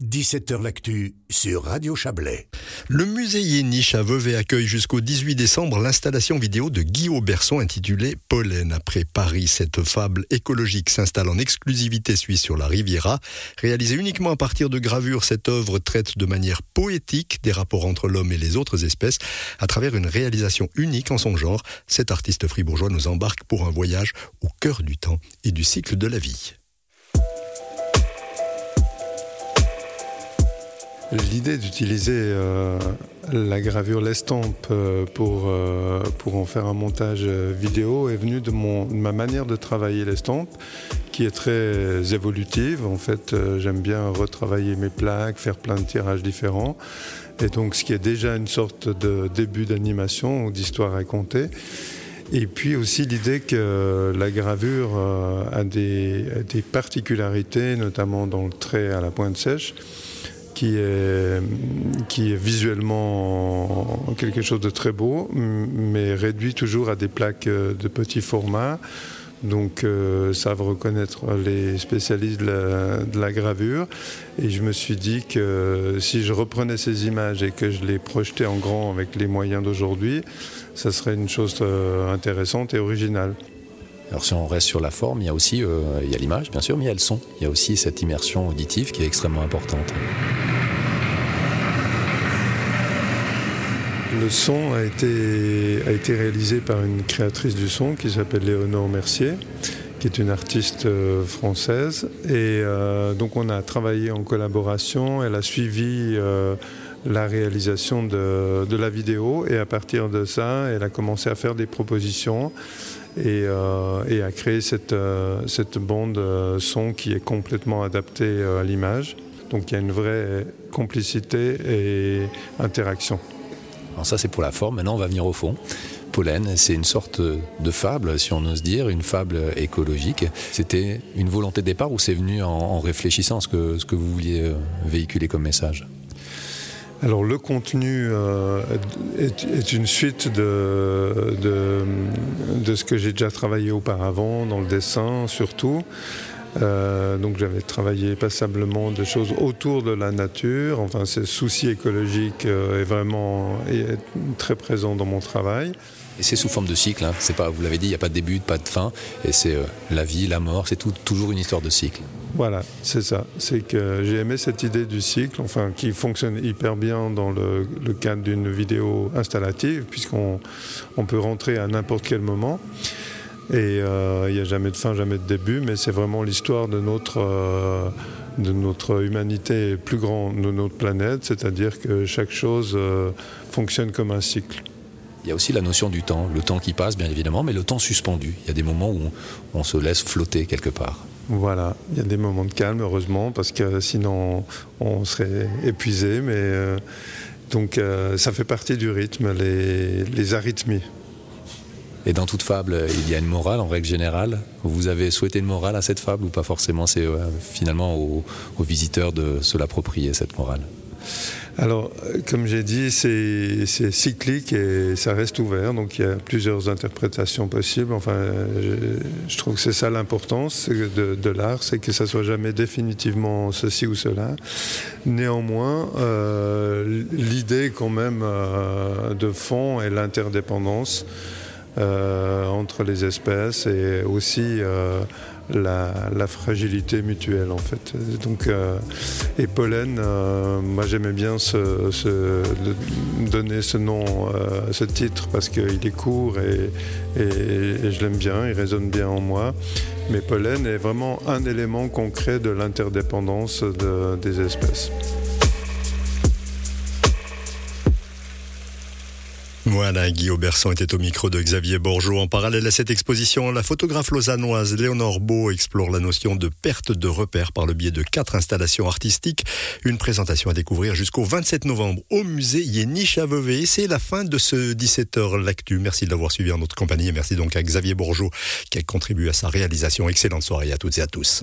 17h L'actu sur Radio Chablais. Le musée Yéniche à Vevey accueille jusqu'au 18 décembre l'installation vidéo de Guy Auberson intitulée Pollen. Après Paris, cette fable écologique s'installe en exclusivité suisse sur la Riviera. Réalisée uniquement à partir de gravures, cette œuvre traite de manière poétique des rapports entre l'homme et les autres espèces à travers une réalisation unique en son genre. Cet artiste fribourgeois nous embarque pour un voyage au cœur du temps et du cycle de la vie. L'idée d'utiliser euh, la gravure l'estampe euh, pour, euh, pour en faire un montage vidéo est venue de, mon, de ma manière de travailler l'estampe qui est très évolutive. En fait, j'aime bien retravailler mes plaques, faire plein de tirages différents. Et donc, ce qui est déjà une sorte de début d'animation ou d'histoire racontée. Et puis aussi l'idée que la gravure a des, des particularités, notamment dans le trait à la pointe sèche qui est, qui est visuellement quelque chose de très beau, mais réduit toujours à des plaques euh, de petit format. Donc euh, savent reconnaître les spécialistes de la, gravure. Et je me suis dit que si je reprenais ces images et que je les projetais en grand avec les moyens d'aujourd'hui, ça serait une chose euh, intéressante et originale. Alors si on reste sur la forme, il y a aussi euh, il l'image bien sûr, mais il y a le son. Il y a aussi cette immersion auditive qui est extrêmement importante. Le son a été, réalisé par une créatrice du son qui s'appelle Léonore Mercier, qui est une artiste euh, française. Et euh, donc on a travaillé en collaboration. Elle a suivi la réalisation de, la vidéo et à partir de ça, elle a commencé à faire des propositions euh, et, à créer cette, euh, bande euh, son qui est complètement adaptée à l'image. Donc il y a une vraie complicité et interaction. Alors ça c'est pour la forme, maintenant on va venir au fond. Pollen, c'est une sorte de fable, si on ose dire, une fable écologique. C'était une volonté de départ ou c'est venu en, réfléchissant à ce que, ce que vous vouliez véhiculer comme message? Alors le contenu euh, est, une suite de, de, ce que j'ai déjà travaillé auparavant, dans le dessin surtout. Euh, donc j'avais travaillé passablement de choses autour de la nature. Enfin, ce souci écologique euh, est vraiment est très présent dans mon travail. Et c'est sous forme de cycle. Hein. C'est pas, vous l'avez dit, il n'y a pas de début, pas de fin. Et c'est la vie, la mort. C'est toujours une histoire de cycle. Voilà, c'est ça. C'est que j'ai aimé cette idée du cycle, enfin, qui fonctionne hyper bien dans le, cadre d'une vidéo installative, puisqu'on on peut rentrer à n'importe quel moment. Et euh, il n'y a jamais de fin, jamais de début, mais c'est vraiment l'histoire de notre, euh, de notre humanité plus grande, de notre planète, c'est-à-dire que chaque chose euh, fonctionne comme un cycle. Il y a aussi la notion du temps, le temps qui passe bien évidemment, mais le temps suspendu. Il y a des moments où on se laisse flotter quelque part. Voilà, il y a des moments de calme, heureusement, parce que sinon on serait épuisé. Mais donc ça fait partie du rythme, les, arythmies. Et dans toute fable, il y a une morale en règle générale. Vous avez souhaité une morale à cette fable ou pas forcément C'est euh, finalement aux visiteurs de se l'approprier, cette morale. Alors, comme j'ai dit, c'est cyclique et ça reste ouvert, donc il y a plusieurs interprétations possibles. Enfin, je, trouve que c'est ça l'importance de, l'art, c'est que ça soit jamais définitivement ceci ou cela. Néanmoins, euh, l'idée quand même euh, de fond est l'interdépendance. Euh, entre les espèces et aussi la, fragilité mutuelle en fait. Donc, euh, et pollen, euh, moi j'aimais bien donner ce nom, euh, ce titre parce qu'il est court et, je l'aime bien, il résonne bien en moi. Mais pollen est vraiment un élément concret de l'interdépendance des espèces. Voilà, Guy Auberson était au micro de Xavier Borgeot. En parallèle à cette exposition, la photographe lausannoise Léonore Beau explore la notion de perte de repères par le biais de quatre installations artistiques. Une présentation à découvrir jusqu'au 27 novembre au musée Yéniche à Vevey. C'est la fin de ce 17h L'actu. Merci de l'avoir suivi en notre compagnie et merci donc à Xavier Borgeot qui a contribué à sa réalisation. Excellente soirée à toutes et à tous.